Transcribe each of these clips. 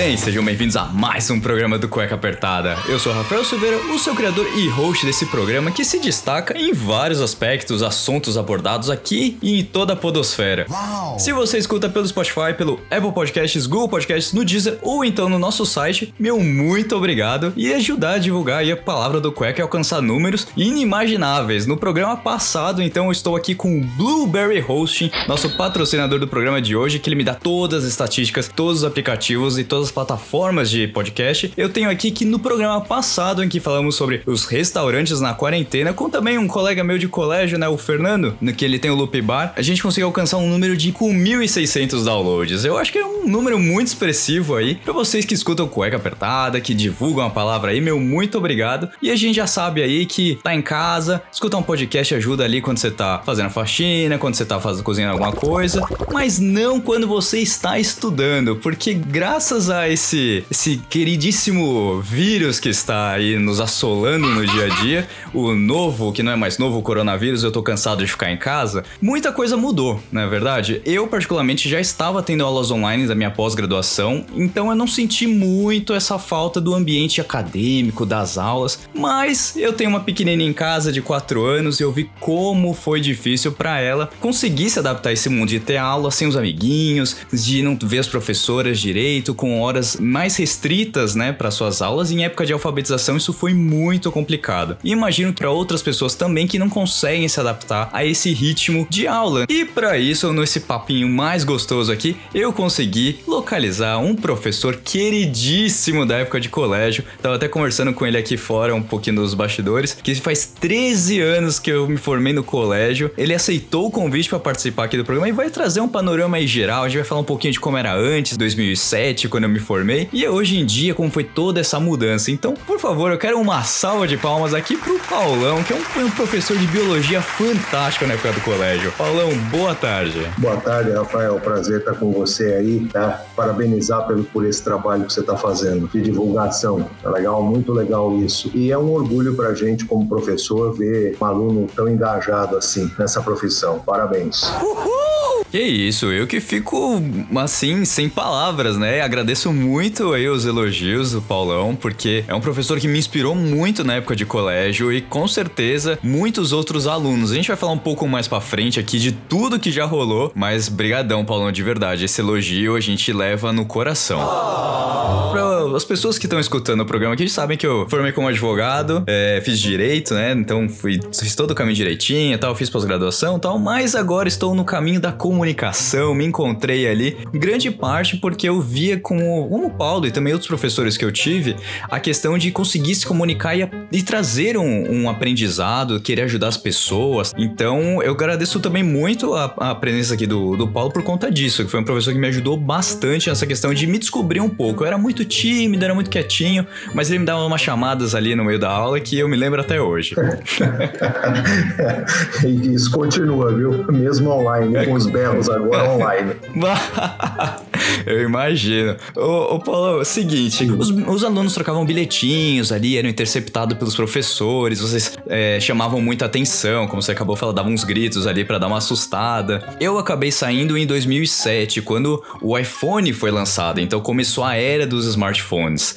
Bem, sejam bem-vindos a mais um programa do Cueca Apertada. Eu sou Rafael Silveira, o seu criador e host desse programa que se destaca em vários aspectos, assuntos abordados aqui e em toda a podosfera. Se você escuta pelo Spotify, pelo Apple Podcasts, Google Podcasts, no Deezer ou então no nosso site, meu muito obrigado e ajudar a divulgar a palavra do Cueca e alcançar números inimagináveis. No programa passado, então, eu estou aqui com o Blueberry Hosting, nosso patrocinador do programa de hoje, que ele me dá todas as estatísticas, todos os aplicativos e todas as plataformas de podcast. Eu tenho aqui que no programa passado, em que falamos sobre os restaurantes na quarentena, com também um colega meu de colégio, né, o Fernando, no que ele tem o Loop Bar, a gente conseguiu alcançar um número de 1.600 downloads. Eu acho que é um número muito expressivo aí para vocês que escutam cueca apertada, que divulgam a palavra aí, meu muito obrigado. E a gente já sabe aí que tá em casa, escutar um podcast ajuda ali quando você tá fazendo faxina, quando você tá fazendo cozinhando alguma coisa, mas não quando você está estudando, porque graças a esse esse queridíssimo vírus que está aí nos assolando no dia a dia, o novo, que não é mais novo, o coronavírus, eu tô cansado de ficar em casa, muita coisa mudou, não é verdade? Eu particularmente já estava tendo aulas online da minha pós-graduação, então eu não senti muito essa falta do ambiente acadêmico, das aulas, mas eu tenho uma pequenina em casa de 4 anos e eu vi como foi difícil para ela conseguir se adaptar a esse mundo de ter aula sem os amiguinhos, de não ver as professoras direito, com horas mais restritas, né, para suas aulas. Em época de alfabetização isso foi muito complicado. E imagino para outras pessoas também que não conseguem se adaptar a esse ritmo de aula. E para isso, nesse papinho mais gostoso aqui, eu consegui localizar um professor queridíssimo da época de colégio. Tava até conversando com ele aqui fora, um pouquinho dos bastidores, que faz 13 anos que eu me formei no colégio. Ele aceitou o convite para participar aqui do programa e vai trazer um panorama aí geral. A gente vai falar um pouquinho de como era antes, 2007, quando eu me formei, e hoje em dia, como foi toda essa mudança. Então, por favor, eu quero uma salva de palmas aqui pro Paulão, que é um, foi um professor de biologia fantástico na época do colégio. Paulão, boa tarde. Boa tarde, Rafael. Prazer estar com você aí, tá? Parabenizar pelo, por esse trabalho que você está fazendo de divulgação. É legal, muito legal isso. E é um orgulho pra gente, como professor, ver um aluno tão engajado assim nessa profissão. Parabéns. Que isso, eu que fico assim, sem palavras, né? Agradeço muito aí os elogios do Paulão, porque é um professor que me inspirou muito na época de colégio e com certeza muitos outros alunos. A gente vai falar um pouco mais pra frente aqui de tudo que já rolou, mas brigadão, Paulão, de verdade. Esse elogio a gente leva no coração. Pra as pessoas que estão escutando o programa aqui sabem que eu formei como advogado, é, fiz direito, né? Então fui, fiz todo o caminho direitinho e tal, fiz pós-graduação e tal, mas agora estou no caminho da comunicação, me encontrei ali, grande parte porque eu via como o Paulo e também outros professores que eu tive, a questão de conseguir se comunicar e, e trazer um, um, aprendizado, querer ajudar as pessoas. Então eu agradeço também muito a, a presença aqui do, do Paulo por conta disso, que foi um professor que me ajudou bastante nessa questão de me descobrir um pouco. Eu era muito tímido, era muito quietinho, mas ele me dava umas chamadas ali no meio da aula que eu me lembro até hoje. e isso continua, viu? Mesmo online, com os belos agora online. eu imagino. Ô, ô Paulo, é o seguinte, os, os, alunos trocavam bilhetinhos ali, eram interceptados pelos professores, vocês é, chamavam muita atenção, como você acabou falando, davam uns gritos ali para dar uma assustada. Eu acabei saindo em 2007, quando o iPhone foi lançado, então começou a era dos smartphones.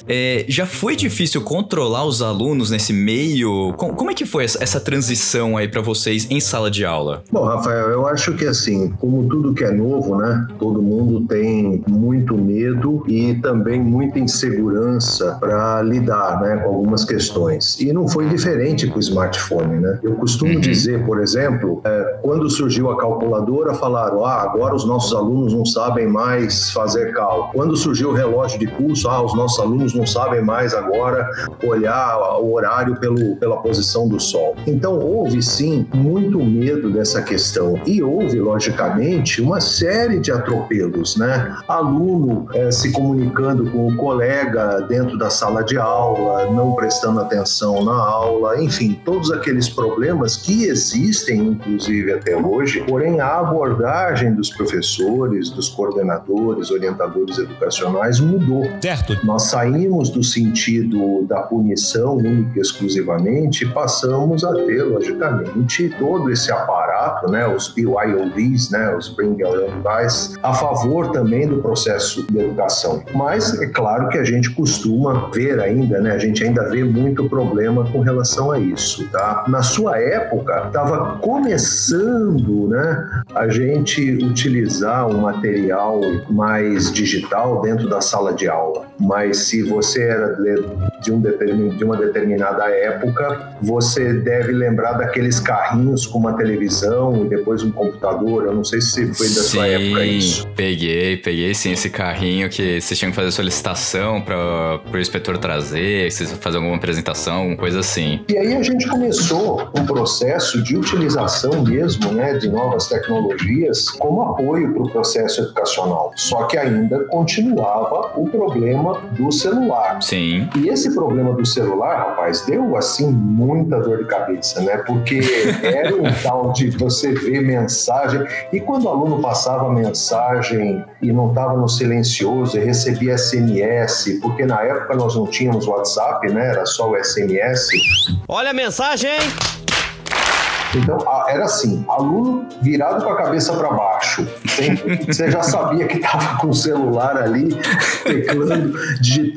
É, já foi difícil controlar os alunos nesse meio? Com, como é que foi essa, essa transição aí para vocês em sala de aula? Bom, Rafael, eu acho que assim, como tudo que é novo, né? Todo mundo tem muito medo e também muita insegurança para lidar, né, com algumas questões. E não foi diferente com o smartphone, né? Eu costumo uhum. dizer, por exemplo, é, quando surgiu a calculadora, falaram: ah, agora os nossos alunos não sabem mais fazer cálculo. Quando surgiu o relógio de pulso, ah, os nossos alunos não sabem mais agora olhar o horário pelo, pela posição do sol. Então, houve sim muito medo dessa questão e houve, logicamente, uma série de atropelos, né? aluno é, se comunicando com o colega dentro da sala de aula, não prestando atenção na aula, enfim, todos aqueles problemas que existem, inclusive até hoje, porém a abordagem dos professores, dos coordenadores, orientadores educacionais mudou. Certo. Nós saímos do sentido da punição única e exclusivamente e passamos a ter, logicamente, todo esse aparato, né, os BYODs, né, os Bring Your Own Device, a favor também do processo de educação. Mas é claro que a gente costuma ver ainda, né, a gente ainda vê muito problema com relação a isso, tá? Na sua época, estava começando, né, a gente utilizar um material mais digital dentro da sala de aula. Mas se você era de, um de uma determinada época, você deve lembrar daqueles carrinhos com uma televisão e depois um computador. Eu não sei se foi da sim, sua época isso. Peguei, peguei sim esse carrinho que vocês tinham que fazer solicitação para o inspetor trazer, vocês fazer alguma apresentação, alguma coisa assim. E aí a gente começou um processo de utilização mesmo, né, de novas tecnologias como apoio para o processo educacional. Só que ainda continuava o problema do celular. Sim. E esse problema do celular, rapaz, deu assim muita dor de cabeça, né? Porque era um tal de você ver mensagem e quando o aluno passava mensagem e não estava no silencioso e recebia SMS, porque na época nós não tínhamos WhatsApp, né? Era só o SMS. Olha a mensagem! Então, era assim, aluno virado com a cabeça para baixo. Você já sabia que estava com o celular ali, teclando,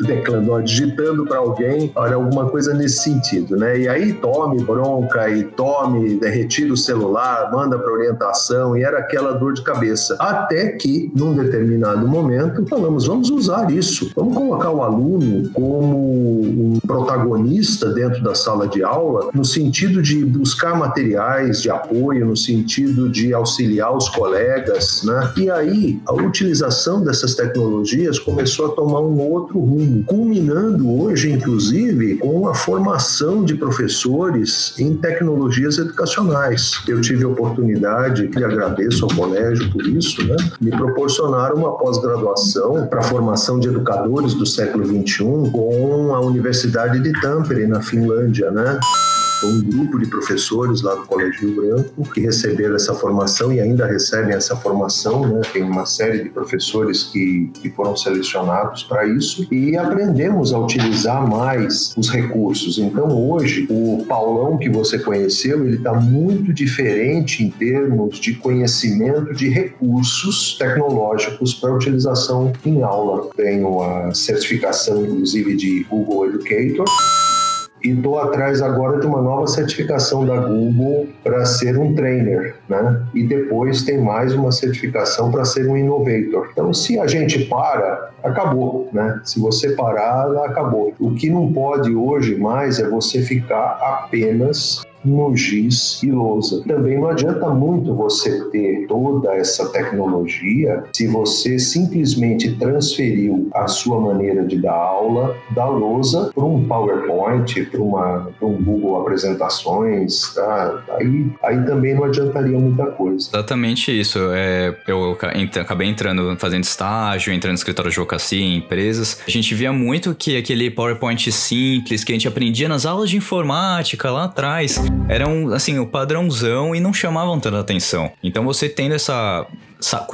teclando ó, digitando para alguém, olha, alguma coisa nesse sentido, né? E aí tome bronca e tome, né, retira o celular, manda para orientação, e era aquela dor de cabeça. Até que, num determinado momento, falamos, vamos usar isso. Vamos colocar o aluno como um protagonista dentro da sala de aula, no sentido de buscar materiais de apoio no sentido de auxiliar os colegas, né? E aí a utilização dessas tecnologias começou a tomar um outro rumo, culminando hoje, inclusive, com a formação de professores em tecnologias educacionais. Eu tive a oportunidade, e agradeço ao colégio por isso, né? Me proporcionar uma pós-graduação para formação de educadores do século XXI com a Universidade de Tampere, na Finlândia, né? Foi um grupo de professores lá do Colégio Rio Branco que receberam essa formação e ainda recebem essa formação. Né? Tem uma série de professores que, que foram selecionados para isso e aprendemos a utilizar mais os recursos. Então, hoje, o Paulão que você conheceu, ele está muito diferente em termos de conhecimento de recursos tecnológicos para utilização em aula. Tenho a certificação, inclusive, de Google Educator e estou atrás agora de uma nova certificação da Google para ser um trainer, né? E depois tem mais uma certificação para ser um innovator. Então, se a gente para, acabou, né? Se você parar, acabou. O que não pode hoje mais é você ficar apenas no giz e lousa. Também não adianta muito você ter toda essa tecnologia se você simplesmente transferiu a sua maneira de dar aula da lousa para um PowerPoint, para um Google Apresentações, tá? Aí, aí também não adiantaria muita coisa. Exatamente isso. É, eu acabei entrando, fazendo estágio, entrando no escritório de advocacia em empresas. A gente via muito que aquele PowerPoint simples que a gente aprendia nas aulas de informática lá atrás, eram, assim, o padrãozão e não chamavam tanta atenção. Então você tendo essa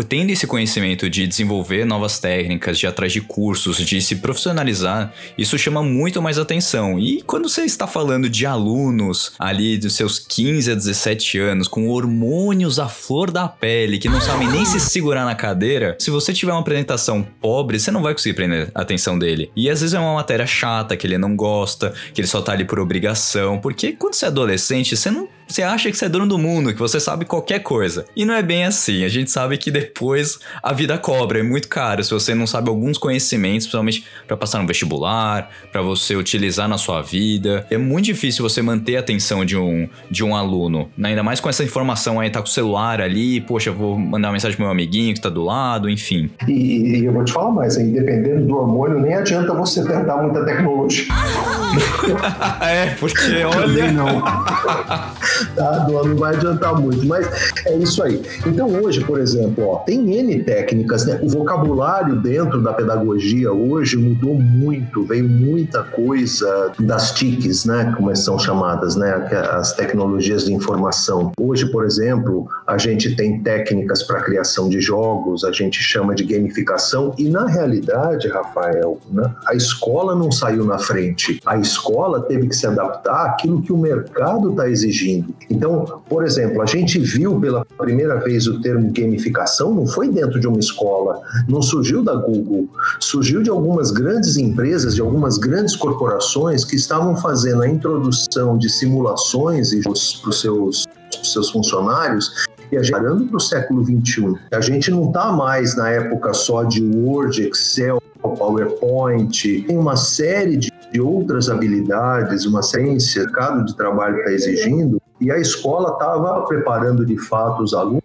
tendo esse conhecimento de desenvolver novas técnicas, de atrás de cursos, de se profissionalizar, isso chama muito mais atenção. E quando você está falando de alunos ali dos seus 15 a 17 anos, com hormônios à flor da pele, que não sabem nem se segurar na cadeira, se você tiver uma apresentação pobre, você não vai conseguir prender a atenção dele. E às vezes é uma matéria chata, que ele não gosta, que ele só tá ali por obrigação, porque quando você é adolescente, você não você acha que você é dono do mundo, que você sabe qualquer coisa. E não é bem assim. A gente sabe que depois a vida cobra, é muito caro se você não sabe alguns conhecimentos, principalmente para passar no vestibular, para você utilizar na sua vida. É muito difícil você manter a atenção de um, de um aluno, né? ainda mais com essa informação aí, tá com o celular ali, poxa, eu vou mandar uma mensagem pro meu amiguinho que tá do lado, enfim. E, e eu vou te falar mais, hein? dependendo do hormônio, nem adianta você tentar muita tecnologia. é, porque olha. não. tá? Não, vai adiantar muito, mas é isso aí. Então hoje, por exemplo, ó, tem N técnicas, né? O vocabulário dentro da pedagogia hoje mudou muito, veio muita coisa das TICs, né? Como são chamadas, né? As tecnologias de informação. Hoje, por exemplo, a gente tem técnicas para criação de jogos, a gente chama de gamificação, e na realidade, Rafael, né, a escola não saiu na frente. A escola teve que se adaptar àquilo que o mercado está exigindo. Então, por exemplo, a gente viu pela primeira vez o termo gamificação, não foi dentro de uma escola, não surgiu da Google, surgiu de algumas grandes empresas, de algumas grandes corporações que estavam fazendo a introdução de simulações para os seus, seus funcionários viajando para o século XXI. A gente não está mais na época só de Word, Excel, PowerPoint, tem uma série de outras habilidades, uma ciência, o mercado de trabalho está exigindo, e a escola estava preparando de fato os alunos,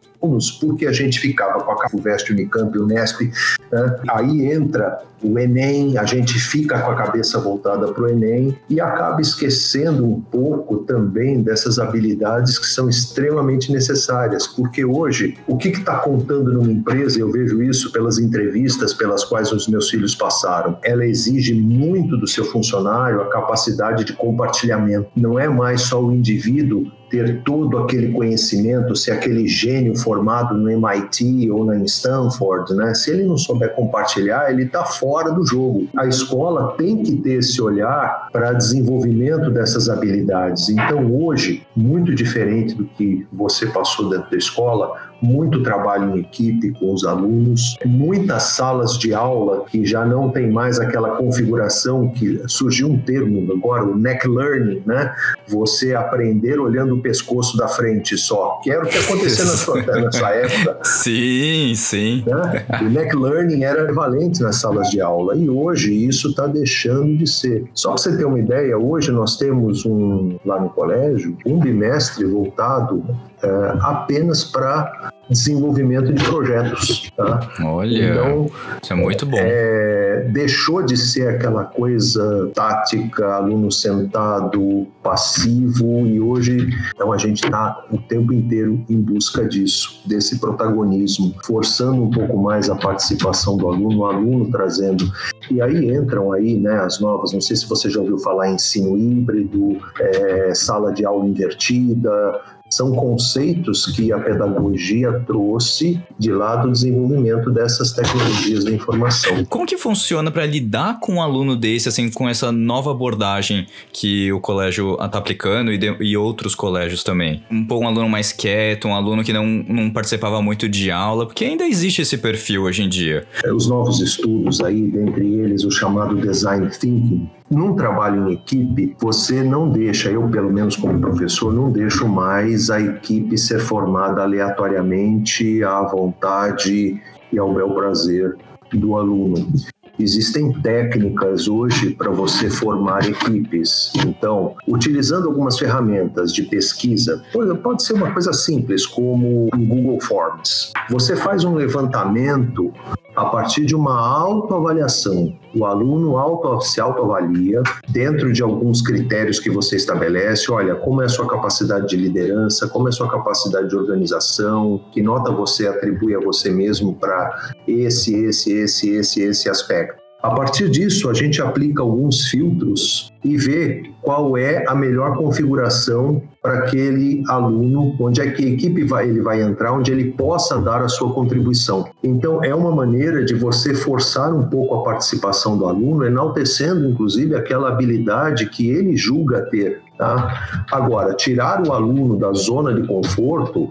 porque a gente ficava com a Veste Unicamp Unesp, né? aí entra o Enem, a gente fica com a cabeça voltada para o Enem e acaba esquecendo um pouco também dessas habilidades que são extremamente necessárias, porque hoje o que está contando numa empresa, eu vejo isso pelas entrevistas pelas quais os meus filhos passaram, ela exige muito do seu funcionário a capacidade de compartilhamento. Não é mais só o indivíduo ter todo aquele conhecimento, ser aquele gênio formado no MIT ou na Stanford, né? Se ele não souber compartilhar, ele está fora do jogo. A escola tem que ter esse olhar para desenvolvimento dessas habilidades. Então, hoje, muito diferente do que você passou dentro da escola, muito trabalho em equipe com os alunos, muitas salas de aula que já não tem mais aquela configuração que surgiu um termo agora, o neck learning, né? Você aprender olhando o pescoço da frente só. Que era o que aconteceu na sua, na sua época. Sim, sim. Né? O neck learning era valente nas salas de aula e hoje isso está deixando de ser. Só para você ter uma ideia, hoje nós temos um lá no colégio um bimestre voltado é, apenas para desenvolvimento de projetos. Tá? Olha, então, isso é muito bom. É, deixou de ser aquela coisa tática, aluno sentado, passivo, e hoje então, a gente está o tempo inteiro em busca disso, desse protagonismo, forçando um pouco mais a participação do aluno, o aluno trazendo. E aí entram aí né, as novas, não sei se você já ouviu falar em ensino híbrido, é, sala de aula invertida, são conceitos que a pedagogia trouxe de lá do desenvolvimento dessas tecnologias da informação. Como que funciona para lidar com um aluno desse, assim, com essa nova abordagem que o colégio está aplicando e, de, e, outros colégios também? Um pouco um aluno mais quieto, um aluno que não, não participava muito de aula, porque ainda existe esse perfil hoje em dia. É, os novos estudos aí, dentre eles o chamado design thinking, num trabalho em equipe, você não deixa, eu pelo menos como professor, não deixo mais a equipe ser formada aleatoriamente à vontade e ao bel prazer do aluno. Existem técnicas hoje para você formar equipes. Então, utilizando algumas ferramentas de pesquisa, pode ser uma coisa simples, como o Google Forms. Você faz um levantamento a partir de uma autoavaliação. O aluno auto, se autoavalia dentro de alguns critérios que você estabelece. Olha, como é a sua capacidade de liderança, como é a sua capacidade de organização, que nota você atribui a você mesmo para esse, esse, esse, esse, esse aspecto. A partir disso, a gente aplica alguns filtros e vê qual é a melhor configuração para aquele aluno, onde é que a equipe vai, ele vai entrar, onde ele possa dar a sua contribuição. Então, é uma maneira de você forçar um pouco a participação do aluno, enaltecendo, inclusive, aquela habilidade que ele julga ter. Tá? Agora, tirar o aluno da zona de conforto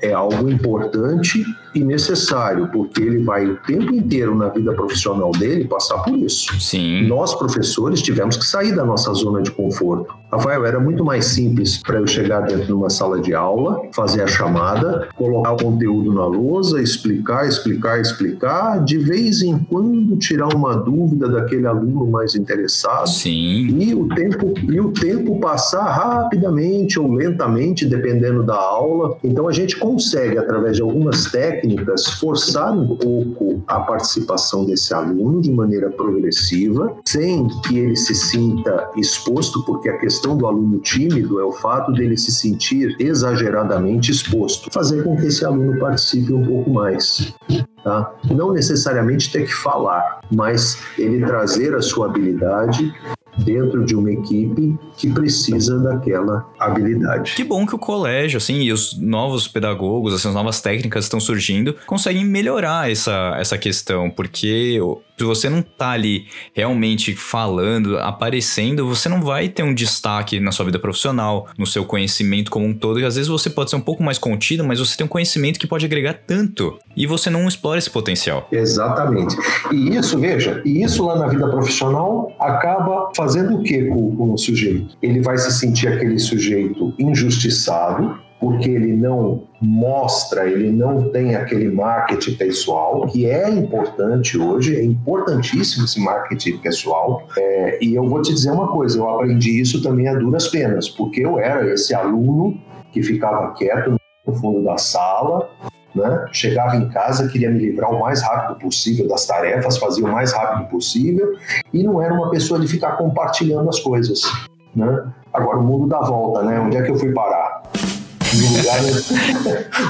é algo importante e necessário, porque ele vai o tempo inteiro na vida profissional dele passar por isso. Sim. Nós, professores, tivemos que sair da nossa zona de conforto. Rafael, era muito mais simples para eu chegar dentro de uma sala de aula, fazer a chamada, colocar o conteúdo na lousa, explicar, explicar, explicar, de vez em quando tirar uma dúvida daquele aluno mais interessado. Sim. E o tempo, e o tempo passar rapidamente ou lentamente, dependendo da aula. Então a gente consegue, através de algumas técnicas, forçar um pouco a participação desse aluno de maneira progressiva, sem que ele se sinta exposto, porque a questão questão do aluno tímido é o fato dele se sentir exageradamente exposto, fazer com que esse aluno participe um pouco mais. Tá? Não necessariamente ter que falar, mas ele trazer a sua habilidade dentro de uma equipe que precisa daquela habilidade. Que bom que o colégio, assim, e os novos pedagogos, assim, as novas técnicas estão surgindo, conseguem melhorar essa, essa questão, porque se você não tá ali realmente falando, aparecendo, você não vai ter um destaque na sua vida profissional, no seu conhecimento como um todo, e às vezes você pode ser um pouco mais contido, mas você tem um conhecimento que pode agregar tanto, e você não explora esse potencial. Exatamente. E isso, veja, e isso lá na vida profissional acaba fazendo o que com, com o sujeito? Ele vai se sentir aquele sujeito injustiçado, porque ele não mostra, ele não tem aquele marketing pessoal, que é importante hoje, é importantíssimo esse marketing pessoal. É, e eu vou te dizer uma coisa, eu aprendi isso também a duras penas, porque eu era esse aluno que ficava quieto no fundo da sala, né? Chegava em casa, queria me livrar o mais rápido possível das tarefas, fazia o mais rápido possível e não era uma pessoa de ficar compartilhando as coisas. Né? Agora o mundo dá volta, né? Onde é que eu fui parar? No lugar,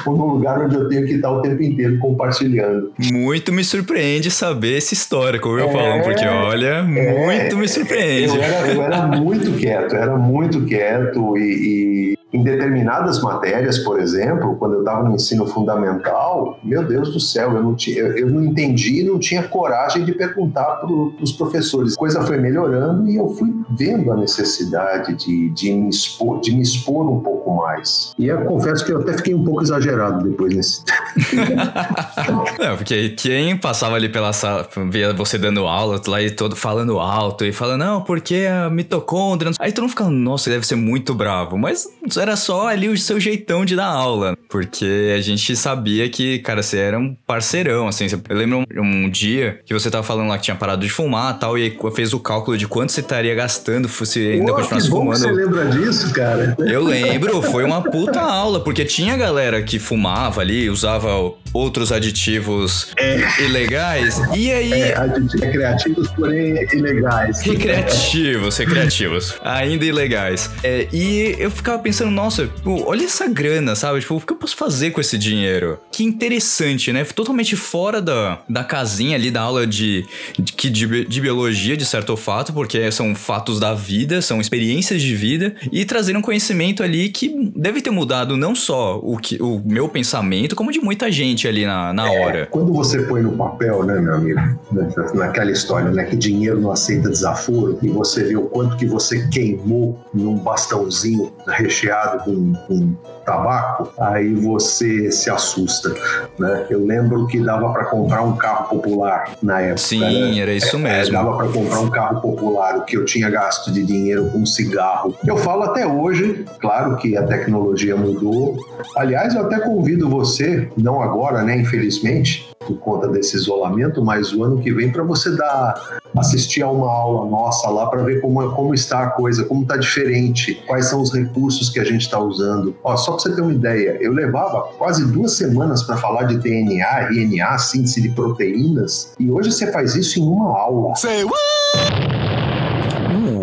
no lugar onde eu tenho que estar o tempo inteiro compartilhando. Muito me surpreende saber essa história, como eu é, falo, porque olha, é, muito me surpreende. Eu era, eu era muito quieto, era muito quieto e, e em determinadas matérias, por exemplo, quando eu estava no ensino fundamental, meu Deus do céu, eu não, tinha, eu, eu não entendi não tinha coragem de perguntar para os professores. A coisa foi melhorando e eu fui vendo a necessidade de, de, me, expor, de me expor um pouco mais. E eu confesso que eu até fiquei um pouco exagerado depois nesse. não, porque quem passava ali pela sala, via você dando aula, lá e todo falando alto e falando, não, porque a mitocôndria. Aí todo mundo ficando, nossa, deve ser muito bravo. Mas era só ali o seu jeitão de dar aula. Porque a gente sabia que, cara, você era um parceirão, assim. Eu lembro um, um dia que você tava falando lá que tinha parado de fumar e tal, e aí fez o cálculo de quanto você estaria gastando se ainda Pô, continuasse que bom fumando. Que você lembra disso, cara? Eu lembro, foi uma puta aula, porque tinha galera que fumava ali, usava outros aditivos é. ilegais, e aí... É, aditivos criativos, porém ilegais. Recreativos, recreativos, ainda ilegais. É, e eu ficava pensando, nossa, pô, olha essa grana, sabe? Tipo, o que eu posso fazer com esse dinheiro? Que interessante, né? Totalmente fora da, da casinha ali da aula de, de, de, de biologia, de certo fato, porque são fatos da vida, são experiências de vida, e trazer um conhecimento ali que deve ter mudado não só o, que, o meu pensamento, como de muita gente ali na, na é, hora. Quando você põe no papel, né, meu amigo, né, naquela história, né, que dinheiro não aceita desaforo, e você vê o quanto que você queimou num bastãozinho recheado com, com tabaco, aí você se assusta, né? Eu lembro que dava para comprar um carro popular na época. Sim, né? era isso é, mesmo. dava para comprar um carro popular, o que eu tinha gasto de dinheiro com cigarro. Eu falo até hoje, claro que a tecnologia mudou. Aliás, eu até convido você, não agora, né, infelizmente, por conta desse isolamento, mas o ano que vem para você dar assistir a uma aula nossa lá para ver como, como está a coisa, como está diferente, quais são os recursos que a gente está usando. Ó, só para você ter uma ideia, eu levava quase duas semanas para falar de DNA, RNA, síntese de proteínas, e hoje você faz isso em uma aula. Say what?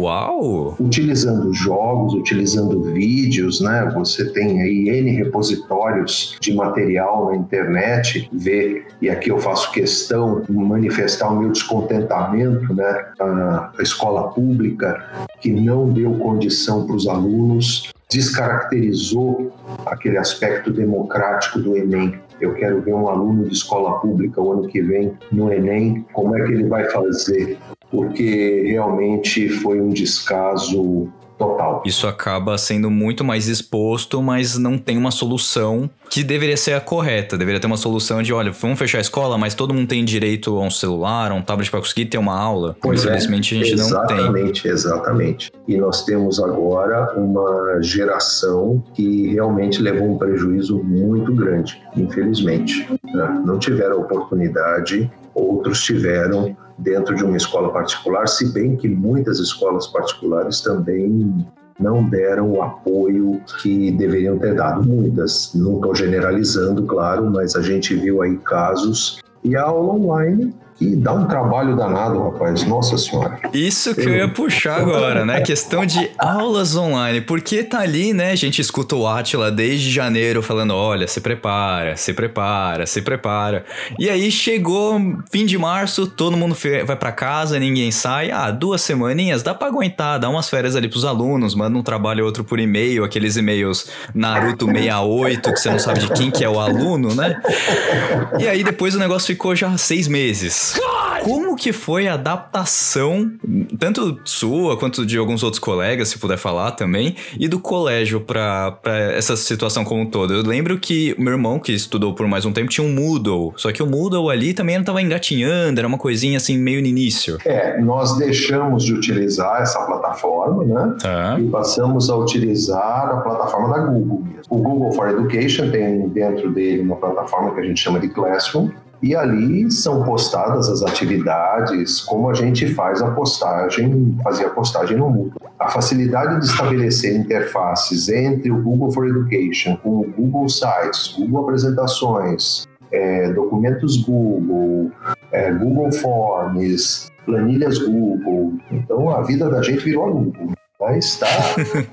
Uau! Utilizando jogos, utilizando vídeos, né? Você tem aí N repositórios de material na internet, vê, e aqui eu faço questão de manifestar o meu descontentamento, né? A escola pública que não deu condição para os alunos, descaracterizou aquele aspecto democrático do Enem. Eu quero ver um aluno de escola pública o ano que vem no Enem, como é que ele vai fazer? Porque realmente foi um descaso total. Isso acaba sendo muito mais exposto, mas não tem uma solução que deveria ser a correta. Deveria ter uma solução de, olha, vamos fechar a escola, mas todo mundo tem direito a um celular, a um tablet para conseguir ter uma aula. Pois é, Infelizmente é, a gente não tem. Exatamente, exatamente. E nós temos agora uma geração que realmente levou um prejuízo muito grande, infelizmente. Né? Não tiveram oportunidade, outros tiveram dentro de uma escola particular, se bem que muitas escolas particulares também não deram o apoio que deveriam ter dado. Muitas, não estou generalizando, claro, mas a gente viu aí casos. E a aula online que dá um trabalho danado, rapaz. Nossa senhora. Isso que eu ia puxar agora, né? Questão de aulas online. Porque tá ali, né? A gente escuta o Atila desde janeiro falando: olha, se prepara, se prepara, se prepara. E aí chegou fim de março, todo mundo vai para casa, ninguém sai. Ah, duas semaninhas, dá pra aguentar, dá umas férias ali pros alunos, manda um trabalho outro por e-mail, aqueles e-mails Naruto 68, que você não sabe de quem que é o aluno, né? E aí depois o negócio ficou já seis meses. Como que foi a adaptação, tanto sua quanto de alguns outros colegas, se puder falar também, e do colégio para essa situação como um todo? Eu lembro que meu irmão, que estudou por mais um tempo, tinha um Moodle, só que o Moodle ali também não estava engatinhando, era uma coisinha assim meio no início. É, nós deixamos de utilizar essa plataforma, né? Tá. E passamos a utilizar a plataforma da Google. O Google for Education tem dentro dele uma plataforma que a gente chama de Classroom, e ali são postadas as atividades, como a gente faz a postagem, fazia a postagem no Moodle. A facilidade de estabelecer interfaces entre o Google for Education com o Google Sites, Google Apresentações, é, documentos Google, é, Google Forms, planilhas Google. Então a vida da gente virou a Google. Mas tá.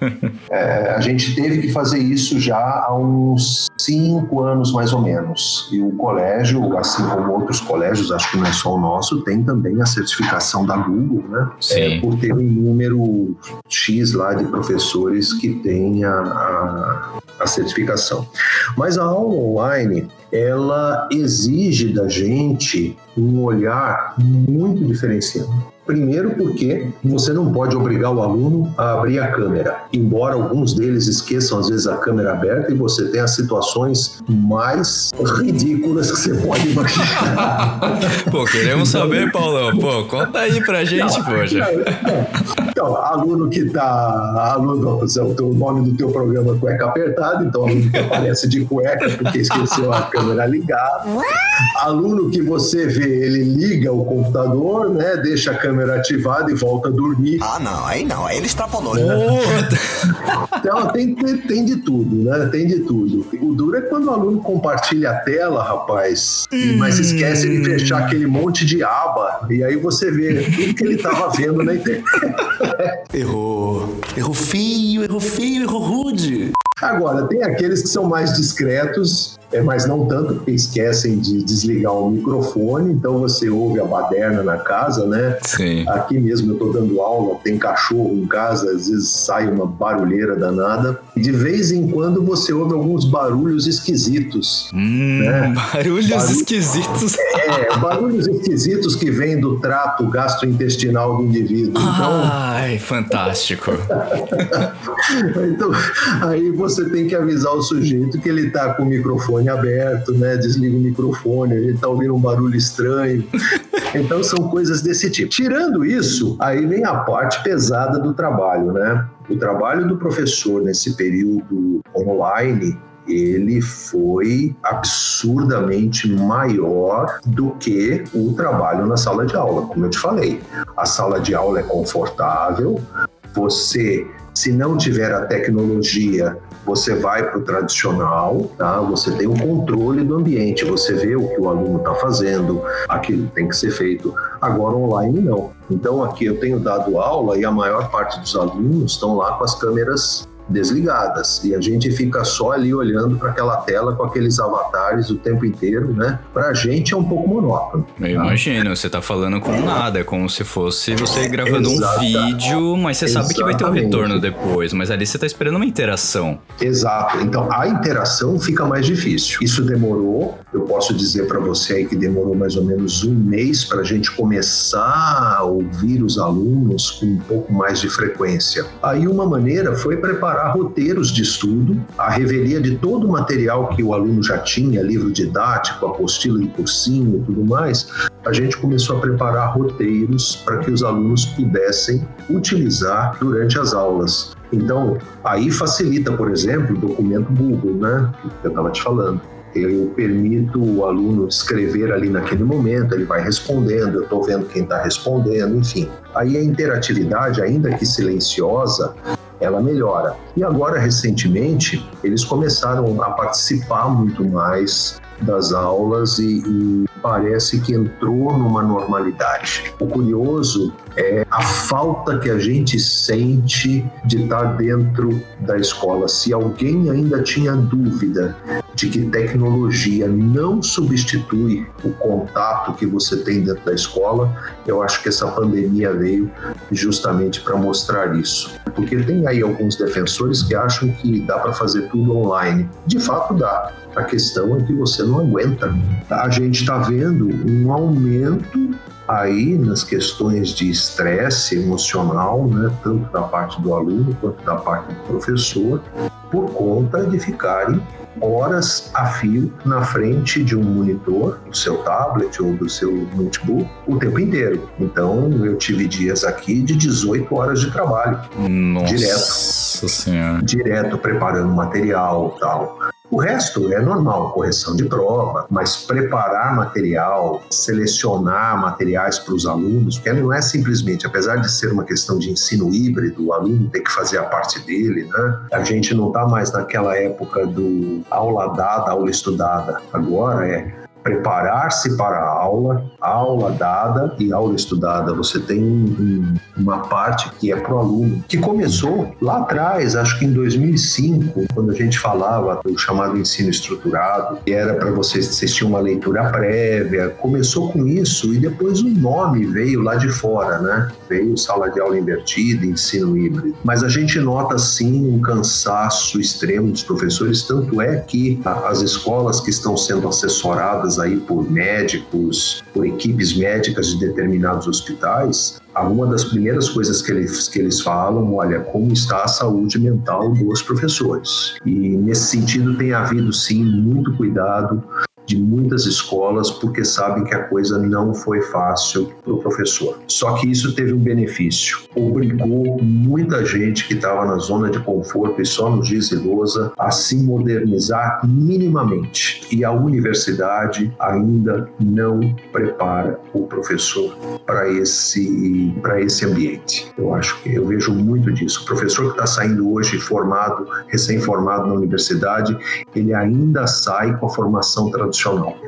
é, a gente teve que fazer isso já há uns cinco anos mais ou menos. E o colégio, assim como outros colégios, acho que não é só o nosso, tem também a certificação da Google, né? É, por ter um número X lá de professores que tem a, a, a certificação. Mas a aula online, ela exige da gente um olhar muito diferenciado. Primeiro, porque você não pode obrigar o aluno a abrir a câmera, embora alguns deles esqueçam às vezes a câmera aberta e você tem as situações mais ridículas que você pode imaginar. Pô, queremos saber, Paulão. Pô, conta aí pra gente, não, poxa. Não, então, aluno que tá. Aluno, o nome do teu programa é cueca apertada, então aluno que aparece de cueca porque esqueceu a câmera ligada. Aluno que você vê, ele liga o computador, né? Deixa a câmera câmera ativada e volta a dormir. Ah, não, aí não, aí ele extrapolou. É. então tem, tem, tem, de tudo, né? Tem de tudo. O duro é quando o aluno compartilha a tela, rapaz, hum. mas esquece de fechar aquele monte de aba. E aí você vê tudo que ele estava vendo na internet. errou. Errou feio, errou feio, errou rude. Agora, tem aqueles que são mais discretos é, mas não tanto porque esquecem de desligar o microfone, então você ouve a baderna na casa, né? Sim. Aqui mesmo eu estou dando aula, tem cachorro em casa, às vezes sai uma barulheira danada. E de vez em quando você ouve alguns barulhos esquisitos. Hum, né? Barulhos Barulho... esquisitos. É, barulhos esquisitos que vêm do trato gastrointestinal do indivíduo. Então... Ai, fantástico. então, aí você tem que avisar o sujeito que ele está com o microfone aberto, né? Desliga o microfone, a gente tá ouvindo um barulho estranho. Então são coisas desse tipo. Tirando isso, aí vem a parte pesada do trabalho, né? O trabalho do professor nesse período online ele foi absurdamente maior do que o trabalho na sala de aula, como eu te falei. A sala de aula é confortável, você, se não tiver a tecnologia você vai para o tradicional, tá? Você tem o controle do ambiente, você vê o que o aluno está fazendo, aquilo tem que ser feito. Agora online não. Então aqui eu tenho dado aula e a maior parte dos alunos estão lá com as câmeras desligadas e a gente fica só ali olhando para aquela tela com aqueles avatares o tempo inteiro, né? Para a gente é um pouco monótono. Eu tá? imagino, você tá falando com nada, é como se fosse você gravando Exata, um vídeo, mas você sabe que vai ter um retorno depois, mas ali você tá esperando uma interação. Exato. Então a interação fica mais difícil. Isso demorou, eu posso dizer para você aí que demorou mais ou menos um mês para a gente começar a ouvir os alunos com um pouco mais de frequência. Aí uma maneira foi preparar preparar roteiros de estudo, a revelia de todo o material que o aluno já tinha, livro didático, apostila de cursinho e tudo mais, a gente começou a preparar roteiros para que os alunos pudessem utilizar durante as aulas. Então, aí facilita, por exemplo, o documento Google, né, que eu estava te falando eu permito o aluno escrever ali naquele momento, ele vai respondendo, eu estou vendo quem está respondendo, enfim. Aí a interatividade, ainda que silenciosa, ela melhora. E agora, recentemente, eles começaram a participar muito mais das aulas e, e parece que entrou numa normalidade. O curioso é a falta que a gente sente de estar dentro da escola. Se alguém ainda tinha dúvida de que tecnologia não substitui o contato que você tem dentro da escola, eu acho que essa pandemia veio justamente para mostrar isso. Porque tem aí alguns defensores que acham que dá para fazer tudo online. De fato, dá. A questão é que você não aguenta. A gente está vendo um aumento aí nas questões de estresse emocional, né, tanto da parte do aluno quanto da parte do professor, por conta de ficarem horas a fio na frente de um monitor, do seu tablet ou do seu notebook, o tempo inteiro. Então, eu tive dias aqui de 18 horas de trabalho. Nossa Direto. senhora. Direto preparando material tal. O resto é normal, correção de prova, mas preparar material, selecionar materiais para os alunos, porque não é simplesmente, apesar de ser uma questão de ensino híbrido, o aluno tem que fazer a parte dele, né? A gente não está mais naquela época do aula dada, aula estudada. Agora é preparar-se para a aula, aula dada e aula estudada. Você tem um, uma parte que é para o aluno, que começou lá atrás, acho que em 2005, quando a gente falava do chamado ensino estruturado, que era para vocês assistir uma leitura prévia. Começou com isso e depois o nome veio lá de fora, né? Veio sala de aula invertida, ensino híbrido. Mas a gente nota sim um cansaço extremo dos professores, tanto é que as escolas que estão sendo assessoradas aí por médicos, por equipes médicas de determinados hospitais, uma das primeiras coisas que eles, que eles falam, olha, como está a saúde mental dos professores. E nesse sentido tem havido sim muito cuidado de muitas escolas porque sabem que a coisa não foi fácil para o professor. Só que isso teve um benefício. Obrigou muita gente que estava na zona de conforto e só no giz lousa a se modernizar minimamente. E a universidade ainda não prepara o professor para esse, para esse ambiente. Eu acho que eu vejo muito disso. O professor que está saindo hoje formado, recém-formado na universidade, ele ainda sai com a formação tradicional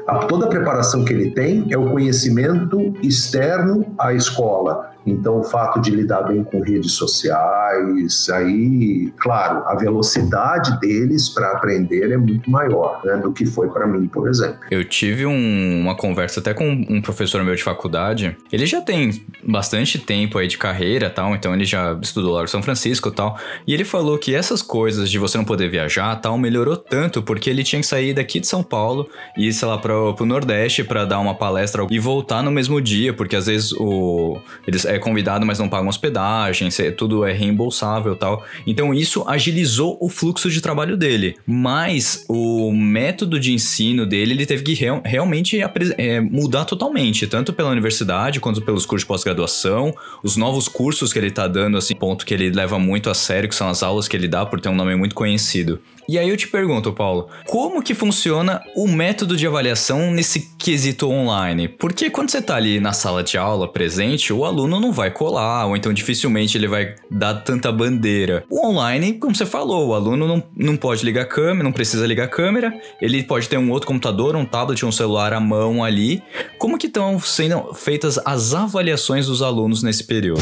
A, toda a preparação que ele tem é o conhecimento externo à escola. Então, o fato de lidar bem com redes sociais, aí, claro, a velocidade deles para aprender é muito maior né, do que foi para mim, por exemplo. Eu tive um- uma conversa até com um professor meu de faculdade. Ele já tem bastante tempo aí de carreira tal, então ele já estudou lá em São Francisco tal. E ele falou que essas coisas de você não poder viajar tal melhorou tanto porque ele tinha que sair daqui de São Paulo e ir, sei lá, pro, pro Nordeste pra dar uma palestra e voltar no mesmo dia, porque às vezes o eles é convidado, mas não pagam hospedagem, tudo é reembolsável tal. Então isso agilizou o fluxo de trabalho dele. Mas o método de ensino dele, ele teve que real- realmente é, mudar totalmente, tanto pela universidade quanto pelos cursos de pós-graduação, os novos cursos que ele tá dando, assim, ponto que ele leva muito a sério, que são as aulas que ele dá por ter um nome muito conhecido. E aí eu te pergunto, Paulo, como que funciona o método de avaliação nesse quesito online? Porque quando você tá ali na sala de aula presente, o aluno não vai colar, ou então dificilmente ele vai dar tanta bandeira. O online, como você falou, o aluno não, não pode ligar a câmera, não precisa ligar a câmera, ele pode ter um outro computador, um tablet, um celular à mão ali. Como que estão sendo feitas as avaliações dos alunos nesse período?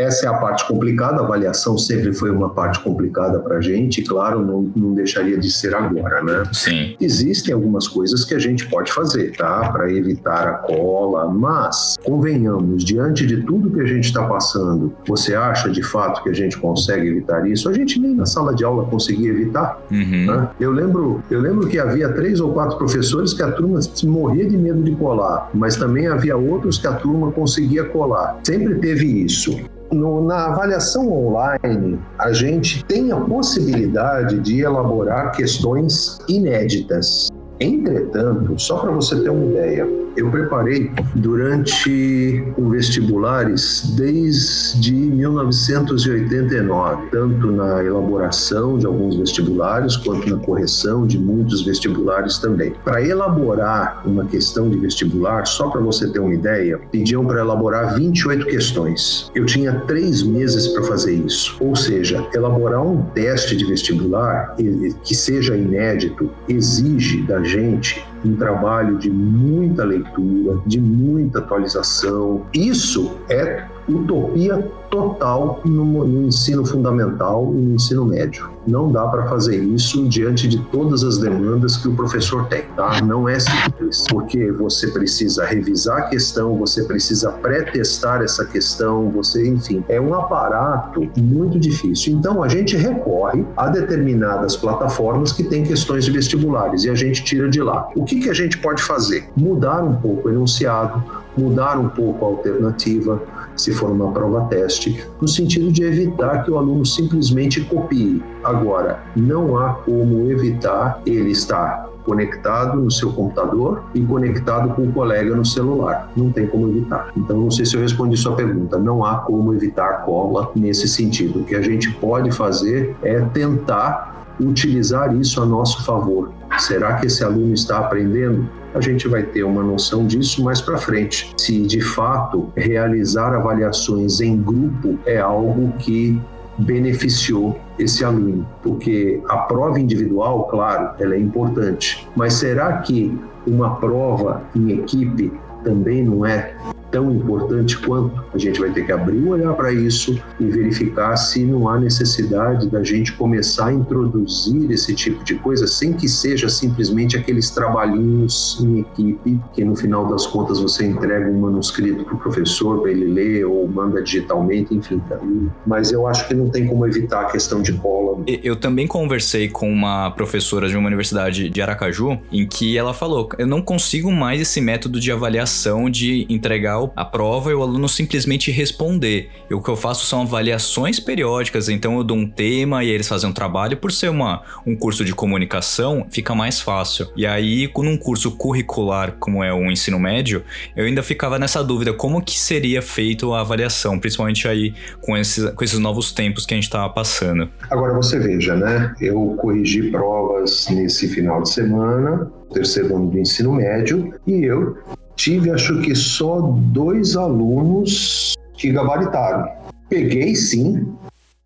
Essa é a parte complicada, a avaliação sempre foi uma parte complicada para a gente, claro, não, não deixaria de ser agora, né? Sim. Existem algumas coisas que a gente pode fazer, tá? Para evitar a cola, mas convenhamos, diante de tudo que a gente está passando, você acha de fato que a gente consegue evitar isso? A gente nem na sala de aula conseguia evitar. Uhum. né? Eu lembro, eu lembro que havia três ou quatro professores que a turma morria de medo de colar, mas também havia outros que a turma conseguia colar. Sempre teve isso. No- na avaliação online, a gente tem a possibilidade de elaborar questões inéditas. Entretanto, só para você ter uma ideia, eu preparei durante os vestibulares desde 1989, tanto na elaboração de alguns vestibulares quanto na correção de muitos vestibulares também. Para elaborar uma questão de vestibular, só para você ter uma ideia, pediam para elaborar 28 questões. Eu tinha três meses para fazer isso. Ou seja, elaborar um teste de vestibular que seja inédito exige da gente um trabalho de muita leitura, de muita atualização. Isso é utopia total no, no, ensino fundamental e no ensino médio. Não dá para fazer isso diante de todas as demandas que o professor tem, tá? Não é simples, porque você precisa revisar a questão, você precisa pré-testar essa questão, você, enfim, é um aparato muito difícil. Então a gente recorre a determinadas plataformas que têm questões de vestibulares e a gente tira de lá. O que, que a gente pode fazer? Mudar um pouco o enunciado, mudar um pouco a alternativa, se for uma prova teste, no sentido de evitar que o aluno simplesmente copie. Agora, não há como evitar ele estar conectado no seu computador e conectado com o colega no celular. Não tem como evitar. Então, não sei se eu respondi sua pergunta. Não há como evitar cola nesse sentido. O que a gente pode fazer é tentar utilizar isso a nosso favor. Será que esse aluno está aprendendo? A gente vai ter uma noção disso mais para frente. Se de fato realizar avaliações em grupo é algo que beneficiou esse aluno, porque a prova individual, claro, ela é importante, mas será que uma prova em equipe também não é tão importante quanto. A gente vai ter que abrir um olhar para isso e verificar se não há necessidade da gente começar a introduzir esse tipo de coisa sem que seja simplesmente aqueles trabalhinhos em equipe que no final das contas você entrega um manuscrito para o professor para ele ler ou manda digitalmente, enfim. Tá? Mas eu acho que não tem como evitar a questão de cola. Eu também conversei com uma professora de uma universidade de Aracaju em que ela falou: eu não consigo mais esse método de avaliação de entregar a prova e o aluno simplesmente responder. E o que eu faço são avaliações periódicas, então eu dou um tema e eles fazem um trabalho. Por ser uma, um curso de comunicação, fica mais fácil. E aí, num curso curricular como é o ensino médio, eu ainda ficava nessa dúvida como que seria feito a avaliação, principalmente aí com esses, com esses novos tempos que a gente estava passando. Agora você veja, né? Eu corrigi provas nesse final de semana, terceiro ano do ensino médio, e eu tive acho que só dois alunos que gabaritaram. Peguei sim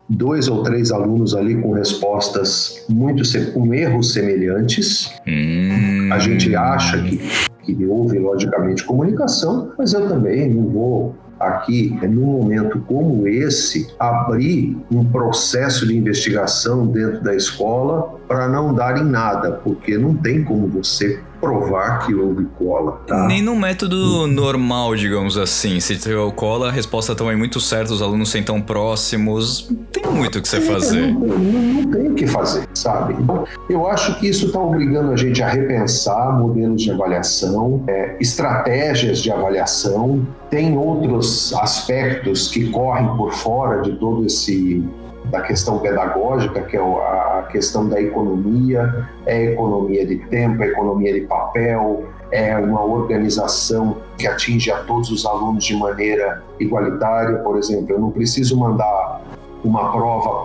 dois ou três alunos ali com respostas muito com erros semelhantes. Hum. A gente acha que, que houve logicamente comunicação, mas eu também não vou aqui, num momento como esse, abrir um processo de investigação dentro da escola para não dar em nada, porque não tem como você provar que houve cola. Tá? Nem no método normal, digamos assim. Se tiver cola, a resposta também é muito certa, os alunos sentam próximos. Tem muito o que você fazer. Não, não, não tem o que fazer, sabe? Então, eu acho que isso está obrigando a gente a repensar modelos de avaliação, é, estratégias de avaliação. Tem outros aspectos que correm por fora de todo esse da questão pedagógica, que é a questão da economia, é economia de tempo, a economia de papel, é uma organização que atinge a todos os alunos de maneira igualitária. Por exemplo, eu não preciso mandar uma prova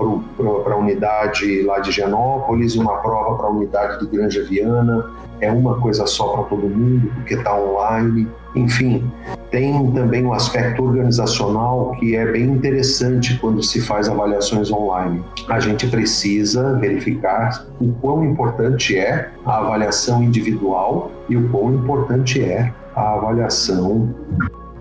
para a unidade lá de Genópolis, uma prova para a unidade de Granja Viana, é uma coisa só para todo mundo, porque está online. Enfim, tem também um aspecto organizacional que é bem interessante quando se faz avaliações online. A gente precisa verificar o quão importante é a avaliação individual e o quão importante é a avaliação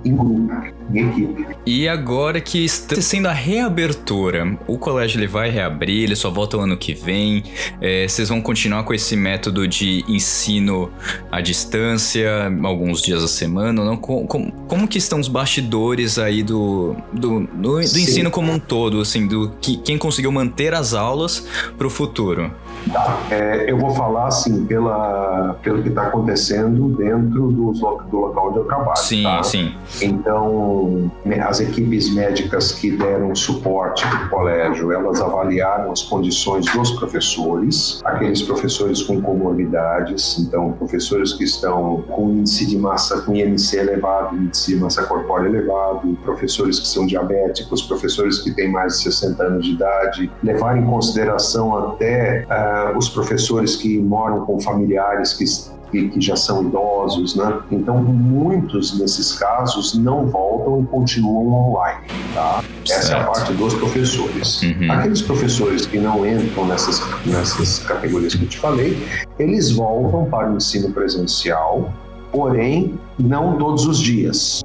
em grupo, em equipe. E agora que está sendo a reabertura, o colégio ele vai reabrir, ele só volta o ano que vem. É, vocês vão continuar com esse método de ensino à distância, alguns dias a semana? Não? Como, como, como que estão os bastidores aí do, do, do, do ensino como um todo, assim, do que, quem conseguiu manter as aulas para o futuro? É, eu vou falar assim pela, pelo que está acontecendo dentro do, do local onde eu trabalho. Sim, tá? sim. Então, as equipes médicas que deram suporte para o colégio, elas avaliaram as condições dos professores, aqueles professores com comorbidades, então professores que estão com índice de massa, com IMC elevado, índice de massa corpórea elevado, professores que são diabéticos, professores que têm mais de 60 anos de idade, levar em consideração até uh, os professores que moram com familiares que que, já são idosos, né? Então, muitos desses casos não voltam e continuam online, tá? Essa é a Certo. parte dos professores. Uhum. Aqueles professores que não entram nessas, nessas categorias que eu te falei, eles voltam para o ensino presencial, porém não todos os dias.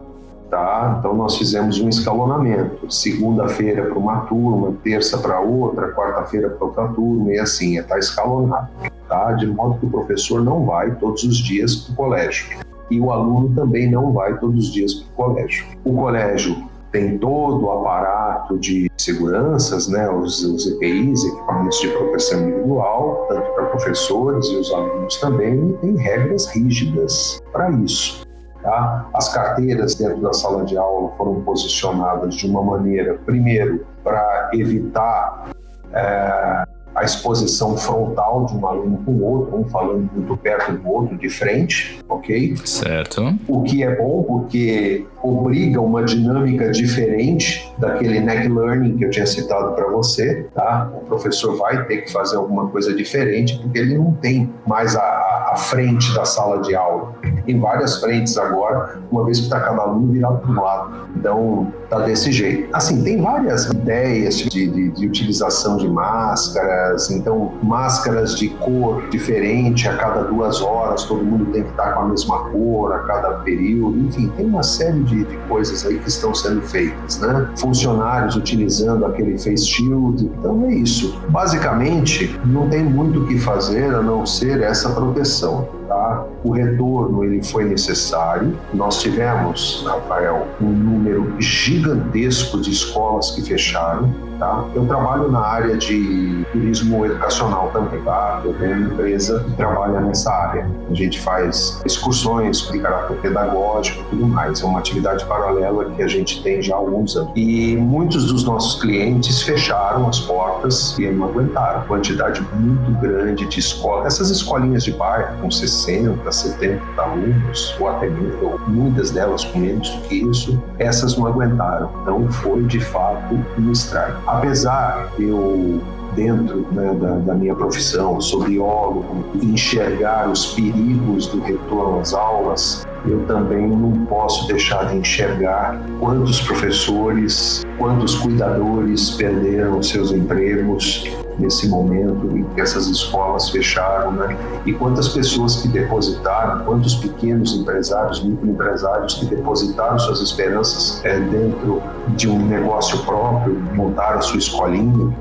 Tá? Então nós fizemos um escalonamento, segunda-feira para uma turma, terça para outra, quarta-feira para outra turma e assim, está escalonado, tá? De modo que o professor não vai todos os dias para o colégio e o aluno também não vai todos os dias para o colégio. O colégio tem todo o aparato de seguranças, né, os, os EPIs, equipamentos de proteção individual, tanto para professores e os alunos também, e tem regras rígidas para isso. Tá? As carteiras dentro da sala de aula foram posicionadas de uma maneira, primeiro, para evitar é, a exposição frontal de um aluno com o outro, um falando muito perto do outro, de frente, ok? Certo. O que é bom porque obriga uma dinâmica diferente daquele neck learning que eu tinha citado para você, tá? O professor vai ter que fazer alguma coisa diferente porque ele não tem mais a, a, a frente da sala de aula. Tem várias frentes agora, uma vez que está cada aluno virado para um lado. Então, tá desse jeito. Assim, tem várias ideias de, de, de utilização de máscaras, então, máscaras de cor diferente a cada duas horas, todo mundo tem que estar com a mesma cor a cada período, enfim, tem uma série de, de coisas aí que estão sendo feitas, né? Funcionários utilizando aquele face shield, então é isso. Basicamente, não tem muito o que fazer a não ser essa proteção. Tá? O retorno ele foi necessário. Nós tivemos, Rafael, um número gigantesco de escolas que fecharam. Tá? Eu trabalho na área de turismo educacional também. Tá? Eu tenho uma empresa que trabalha nessa área. A gente faz excursões de caráter pedagógico e tudo mais. É uma atividade paralela que a gente tem já há alguns anos. E muitos dos nossos clientes fecharam as portas e não aguentaram. Quantidade muito grande de escolas. Essas escolinhas de bairro com 60, 70 alunos, ou até mesmo, muitas delas com menos do que isso, essas não aguentaram. Então foi de fato um strike. Apesar de eu dentro né, da, da, minha profissão, sou biólogo, enxergar os perigos do retorno às aulas, eu também não posso deixar de enxergar quantos professores, quantos cuidadores perderam seus empregos nesse momento em que essas escolas fecharam, né? E quantas pessoas que depositaram, quantos pequenos empresários, microempresários que depositaram suas esperanças é, dentro de um negócio próprio, montaram sua escolinha,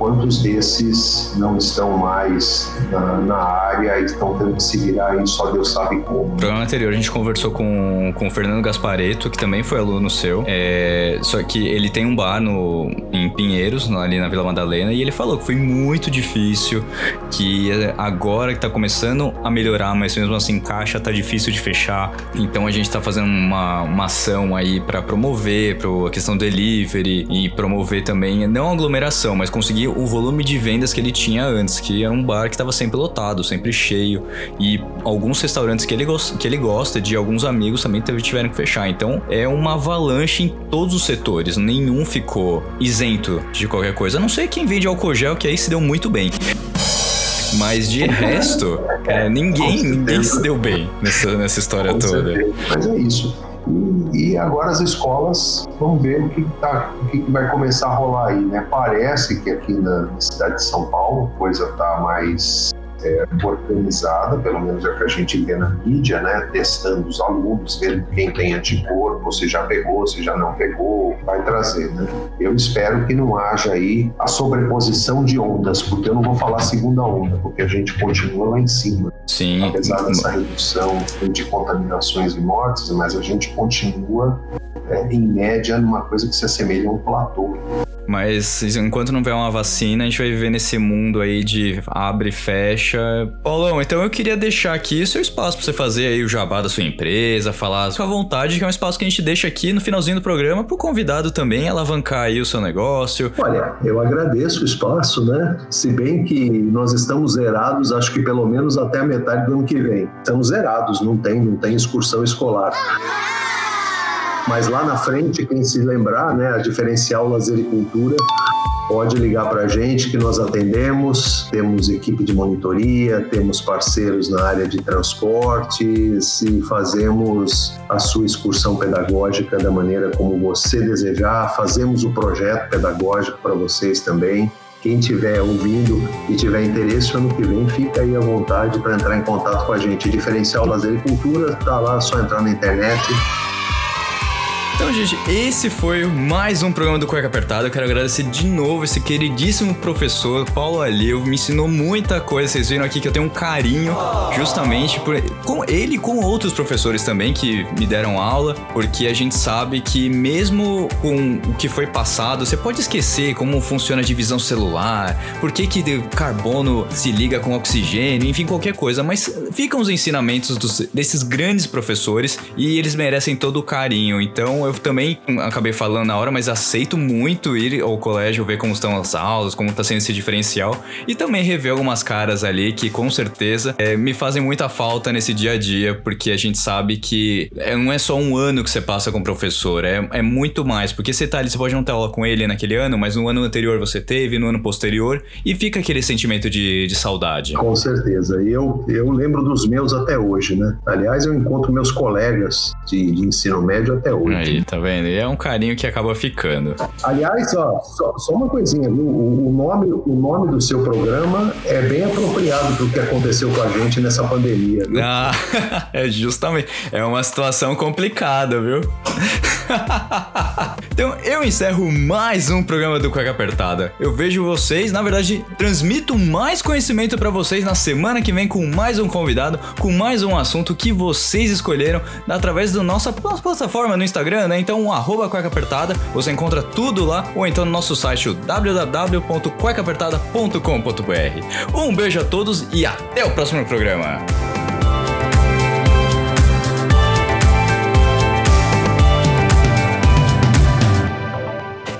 quantos desses não estão mais na, na, área e estão tendo que se virar e só Deus sabe como. No programa anterior a gente conversou com, com o Fernando Gaspareto, que também foi aluno seu, é, só que ele tem um bar no, em Pinheiros, ali na Vila Madalena, e ele falou que foi muito difícil, que agora que tá começando a melhorar, mas mesmo assim caixa tá difícil de fechar, então a gente tá fazendo uma, uma ação aí para promover pro, a questão do delivery e promover também, não aglomeração, mas conseguir o volume de vendas que ele tinha antes, que era um bar que estava sempre lotado, sempre cheio. E alguns restaurantes que ele, que ele gosta, de alguns amigos também tiveram que fechar. Então é uma avalanche em todos os setores, nenhum ficou isento de qualquer coisa. A não sei quem vende álcool gel, que aí se deu muito bem. Mas de resto, é, ninguém, ninguém se deu bem nessa, nessa história toda. Mas é isso. E, agora as escolas vão ver o que, tá, o que vai começar a rolar aí, né? Parece que aqui na cidade de São Paulo a coisa tá mais é, organizada, pelo menos é o que a gente vê na mídia, né? Testando os alunos, vendo quem tem anticorpo, se já pegou, se já não pegou, vai trazer, né? Eu espero que não haja aí a sobreposição de ondas, porque eu não vou falar segunda onda, porque a gente continua lá em cima. Sim. Apesar dessa redução de contaminações e mortes, mas a gente continua, é, em média, numa coisa que se assemelha a um platô. Mas enquanto não vier uma vacina, a gente vai viver nesse mundo aí de abre e fecha. Paulão, então eu queria deixar aqui seu espaço pra você fazer aí o jabá da sua empresa, falar com a vontade, que é um espaço que a gente deixa aqui no finalzinho do programa pro convidado também alavancar aí o seu negócio. Olha, eu agradeço o espaço, né? Se bem que nós estamos zerados, acho que pelo menos até a metade do ano que vem. Estamos zerados, não tem, não tem excursão escolar. Mas lá na frente, quem se lembrar, né, a diferencial lazer e cultura pode ligar para a gente que nós atendemos. Temos equipe de monitoria, temos parceiros na área de transportes e fazemos a sua excursão pedagógica da maneira como você desejar. Fazemos o projeto pedagógico para vocês também. Quem estiver ouvindo e tiver interesse, ano que vem, fica aí à vontade para entrar em contato com a gente. Diferencial Lazer e Cultura, tá lá, é só entrar na internet então, gente, esse foi mais um programa do Cueca Apertada. Eu quero agradecer de novo esse queridíssimo professor, Paulo Aleu. Me ensinou muita coisa. Vocês viram aqui que eu tenho um carinho justamente por com ele e com outros professores também que me deram aula, porque a gente sabe que mesmo com o que foi passado, você pode esquecer como funciona a divisão celular, por que, que carbono se liga com oxigênio, enfim, qualquer coisa, mas ficam os ensinamentos dos, desses grandes professores e eles merecem todo o carinho. Então, eu também acabei falando na hora, mas aceito muito ir ao colégio, ver como estão as aulas, como está sendo esse diferencial e também rever algumas caras ali que com certeza é, me fazem muita falta nesse dia a dia, porque a gente sabe que é, não é só um ano que você passa com o professor, é, é muito mais, porque você tá ali, você pode não ter aula com ele naquele ano, mas no ano anterior você teve, no ano posterior, e fica aquele sentimento de, de saudade. Com certeza, e eu, eu lembro dos meus até hoje, né? Aliás, eu encontro meus colegas de, de ensino médio até hoje. Aí, tá vendo? E é um carinho que acaba ficando. Aliás, ó, só, só uma coisinha, viu? O, o, nome, o nome do seu programa é bem apropriado pro que aconteceu com a gente nessa pandemia. Viu? Ah, é justamente. É uma situação complicada, viu? então eu encerro mais um programa do Cueca Apertada. Eu vejo vocês, na verdade, transmito mais conhecimento para vocês na semana que vem com mais um convidado, com mais um assunto que vocês escolheram através da nossa plataforma no Instagram, né? Então, arroba cueca apertada, você encontra tudo lá, ou então no nosso site www.cuecaapertada.com.br. Um beijo a todos e até o próximo programa.